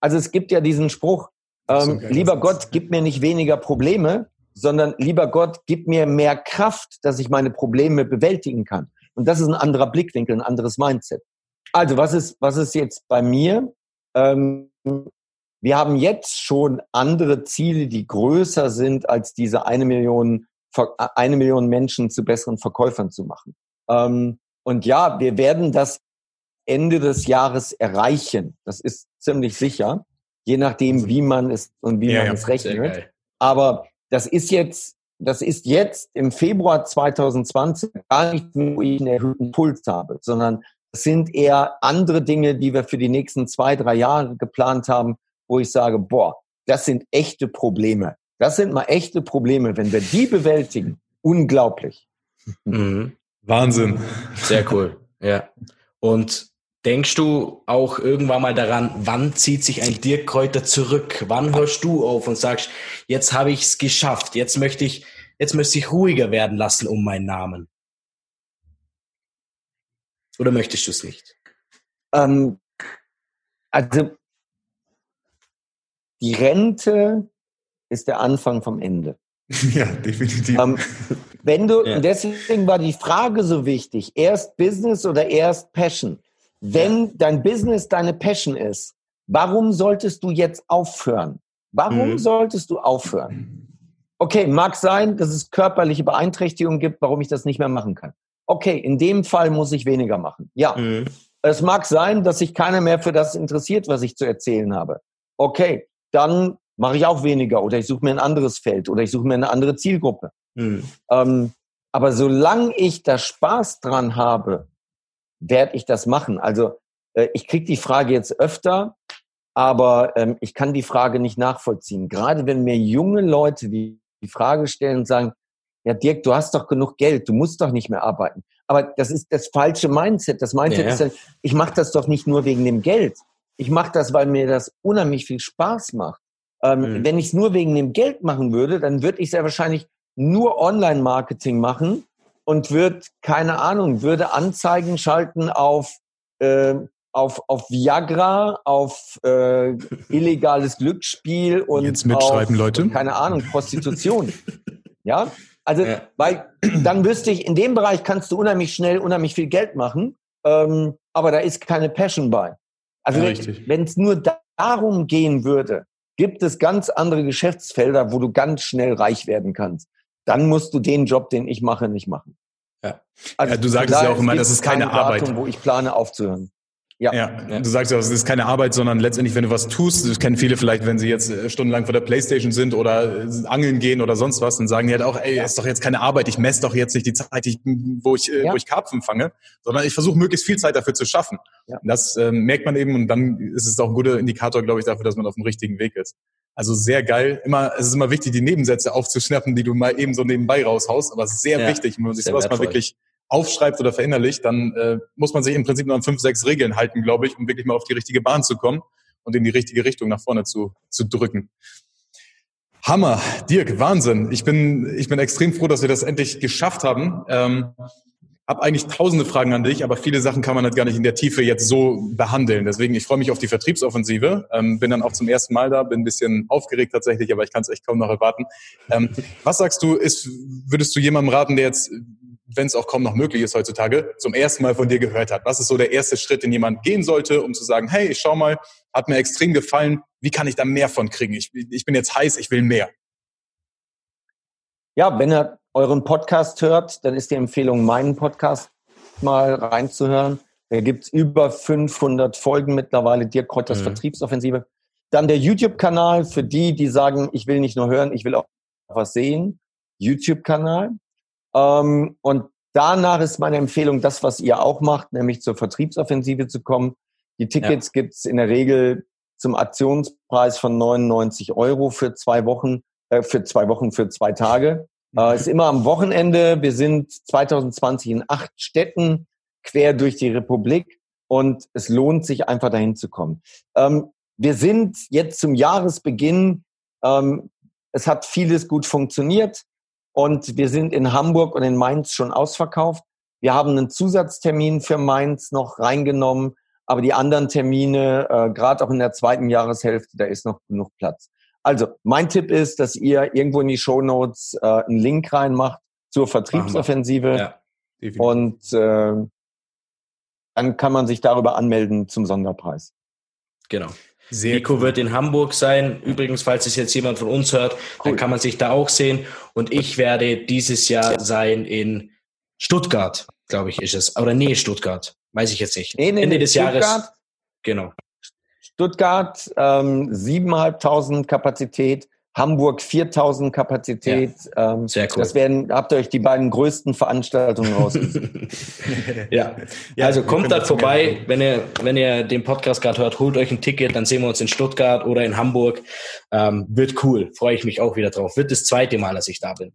Also es gibt ja diesen Spruch, ähm, lieber Gott, gib mir nicht weniger Probleme, sondern lieber Gott, gib mir mehr Kraft, dass ich meine Probleme bewältigen kann. Und das ist ein anderer Blickwinkel, ein anderes Mindset. Also was ist, was ist jetzt bei mir? Ähm, wir haben jetzt schon andere Ziele, die größer sind als diese eine Million, eine Million Menschen zu besseren Verkäufern zu machen. Ähm, und ja, wir werden das Ende des Jahres erreichen. Das ist ziemlich sicher, je nachdem, wie man es und wie ja, man ja, es rechnet. Aber das ist jetzt, das ist jetzt im Februar 2020 gar nicht, wo ich einen erhöhten Puls habe, sondern sind eher andere Dinge, die wir für die nächsten zwei, drei Jahre geplant haben, wo ich sage, boah, das sind echte Probleme. Das sind mal echte Probleme. Wenn wir die bewältigen, unglaublich. Mhm. Wahnsinn. Sehr cool. Ja. Und denkst du auch irgendwann mal daran, wann zieht sich ein Dirk Kräuter zurück? Wann hörst du auf und sagst, jetzt habe ich es geschafft, jetzt möchte ich, jetzt möchte ich ruhiger werden lassen um meinen Namen? Oder möchtest du es nicht? Ähm, also die Rente ist der Anfang vom Ende. Ja, definitiv. Ähm, wenn du, ja. deswegen war die Frage so wichtig, erst Business oder erst Passion. Wenn ja. dein Business deine Passion ist, warum solltest du jetzt aufhören? Warum mhm. solltest du aufhören? Okay, mag sein, dass es körperliche Beeinträchtigungen gibt, warum ich das nicht mehr machen kann okay, in dem Fall muss ich weniger machen. Ja. Mhm. Es mag sein, dass sich keiner mehr für das interessiert, was ich zu erzählen habe. Okay, dann mache ich auch weniger oder ich suche mir ein anderes Feld oder ich suche mir eine andere Zielgruppe. Mhm. Ähm, aber solange ich da Spaß dran habe, werde ich das machen. Also äh, ich kriege die Frage jetzt öfter, aber ähm, ich kann die Frage nicht nachvollziehen. Gerade wenn mir junge Leute die, die Frage stellen und sagen, ja Dirk, du hast doch genug Geld, du musst doch nicht mehr arbeiten. Aber das ist das falsche Mindset. Das Mindset ja. ist dann, ich mache das doch nicht nur wegen dem Geld. Ich mache das, weil mir das unheimlich viel Spaß macht. Ähm, mhm. Wenn ich es nur wegen dem Geld machen würde, dann würde ich sehr wahrscheinlich nur Online-Marketing machen und würde, keine Ahnung, würde Anzeigen schalten auf, äh, auf, auf Viagra, auf äh, illegales Glücksspiel und Jetzt mitschreiben, auf, Leute. keine Ahnung, Prostitution. ja, also, Ja. weil dann wüsste ich, in dem Bereich kannst du unheimlich schnell unheimlich viel Geld machen, ähm, aber da ist keine Passion bei. Also, Ja, wenn- es nur da- darum gehen würde, gibt es ganz andere Geschäftsfelder, wo du ganz schnell reich werden kannst. Dann musst du den Job, den ich mache, nicht machen. Ja. Also, Ja, du sagtest von ja auch immer, das ist keine kein Datum, Arbeit. wo ich plane aufzuhören. Ja. Ja, du sagst ja, es ist keine Arbeit, sondern letztendlich, wenn du was tust, das kennen viele vielleicht, wenn sie jetzt äh, stundenlang vor der Playstation sind oder äh, angeln gehen oder sonst was, dann sagen die halt auch, ey, das ist doch jetzt keine Arbeit, ich messe doch jetzt nicht die Zeit, ich, wo ich, äh, Ja. wo ich Karpfen fange, sondern ich versuche möglichst viel Zeit dafür zu schaffen. Ja. Das ähm, merkt man eben und dann ist es auch ein guter Indikator, glaube ich, dafür, dass man auf dem richtigen Weg ist. Also sehr geil. Immer, es ist immer wichtig, die Nebensätze aufzuschnappen, die du mal eben so nebenbei raushaust, aber sehr Ja, wichtig, wenn man sich sowas mal wertvoll. wirklich aufschreibt oder verinnerlicht, dann äh, muss man sich im Prinzip nur an fünf, sechs Regeln halten, glaube ich, um wirklich mal auf die richtige Bahn zu kommen und in die richtige Richtung nach vorne zu, zu drücken. Hammer, Dirk, Wahnsinn. Ich bin, ich bin extrem froh, dass wir das endlich geschafft haben. Ähm, hab eigentlich tausende Fragen an dich, aber viele Sachen kann man halt gar nicht in der Tiefe jetzt so behandeln. Deswegen, ich freue mich auf die Vertriebsoffensive. Ähm, bin dann auch zum ersten Mal da, bin ein bisschen aufgeregt tatsächlich, aber ich kann es echt kaum noch erwarten. Ähm, was sagst du, ist, würdest du jemandem raten, der jetzt, wenn es auch kaum noch möglich ist heutzutage, zum ersten Mal von dir gehört hat? Was ist so der erste Schritt, den jemand gehen sollte, um zu sagen, hey, ich schau mal, hat mir extrem gefallen, wie kann ich da mehr von kriegen? Ich, ich bin jetzt heiß, ich will mehr. Ja, wenn ihr euren Podcast hört, dann ist die Empfehlung, meinen Podcast mal reinzuhören. Da gibt's über 500 Folgen mittlerweile, Dirk Kreuters Mhm. Vertriebsoffensive. Dann der YouTube-Kanal für die, die sagen, ich will nicht nur hören, ich will auch was sehen. YouTube-Kanal. Ähm, und danach ist meine Empfehlung, das, was ihr auch macht, nämlich zur Vertriebsoffensive zu kommen. Die Tickets gibt's in der Regel zum Aktionspreis von 99 Euro für zwei Wochen, äh, für zwei Wochen, für zwei Tage. Äh, ist immer am Wochenende. Wir sind 2020 in acht Städten quer durch die Republik und es lohnt sich einfach dahin zu kommen. Ähm, wir sind jetzt zum Jahresbeginn. Ähm, es hat vieles gut funktioniert und wir sind in Hamburg und in Mainz schon ausverkauft. Wir haben einen Zusatztermin für Mainz noch reingenommen, aber die anderen Termine, äh, gerade auch in der zweiten Jahreshälfte, da ist noch genug Platz. Also mein Tipp ist, dass ihr irgendwo in die Shownotes äh, einen Link reinmacht zur Vertriebsoffensive Ja, Definitiv. und äh, dann kann man sich darüber anmelden zum Sonderpreis. genau. Sehr Nico wird in Hamburg sein. Übrigens, falls es jetzt jemand von uns hört, dann Cool. kann man sich da auch sehen. Und ich werde dieses Jahr sein in Stuttgart, glaube ich, ist es. Oder nee, Stuttgart. Weiß ich jetzt nicht. Nee, nee, Ende des Jahres. Stuttgart, Genau. Stuttgart ähm, 7.500 Kapazität, Hamburg 4.000 Kapazität. Ähm, Sehr cool. Das werden, habt ihr euch die beiden größten Veranstaltungen rausgesucht. ja. Ja, also kommt da vorbei, wenn ihr, wenn ihr den Podcast gerade hört, holt euch ein Ticket, dann sehen wir uns in Stuttgart oder in Hamburg. Ähm, wird cool, freue ich mich auch wieder drauf. Wird das zweite Mal, dass ich da bin.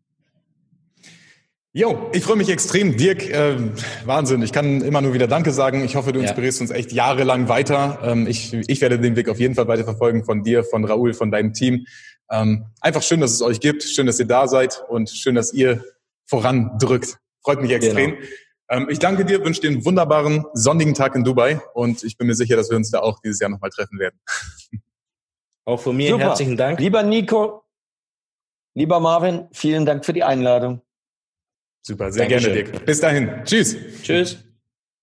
Jo, ich freue mich extrem. Dirk, äh, Wahnsinn. Ich kann immer nur wieder Danke sagen. Ich hoffe, du Ja. inspirierst uns echt jahrelang weiter. Ähm, ich, ich werde den Weg auf jeden Fall weiterverfolgen von dir, von Raoul, von deinem Team. Ähm, einfach schön, dass es euch gibt. Schön, dass ihr da seid und schön, dass ihr vorandrückt. Freut mich extrem. Genau. Ähm, ich danke dir, wünsche dir einen wunderbaren sonnigen Tag in Dubai und ich bin mir sicher, dass wir uns da auch dieses Jahr nochmal treffen werden. Auch von mir Super. herzlichen Dank. Lieber Nico, lieber Marvin, vielen Dank für die Einladung. Super, sehr Dankeschön. gerne, Dirk. Bis dahin. Tschüss. Tschüss.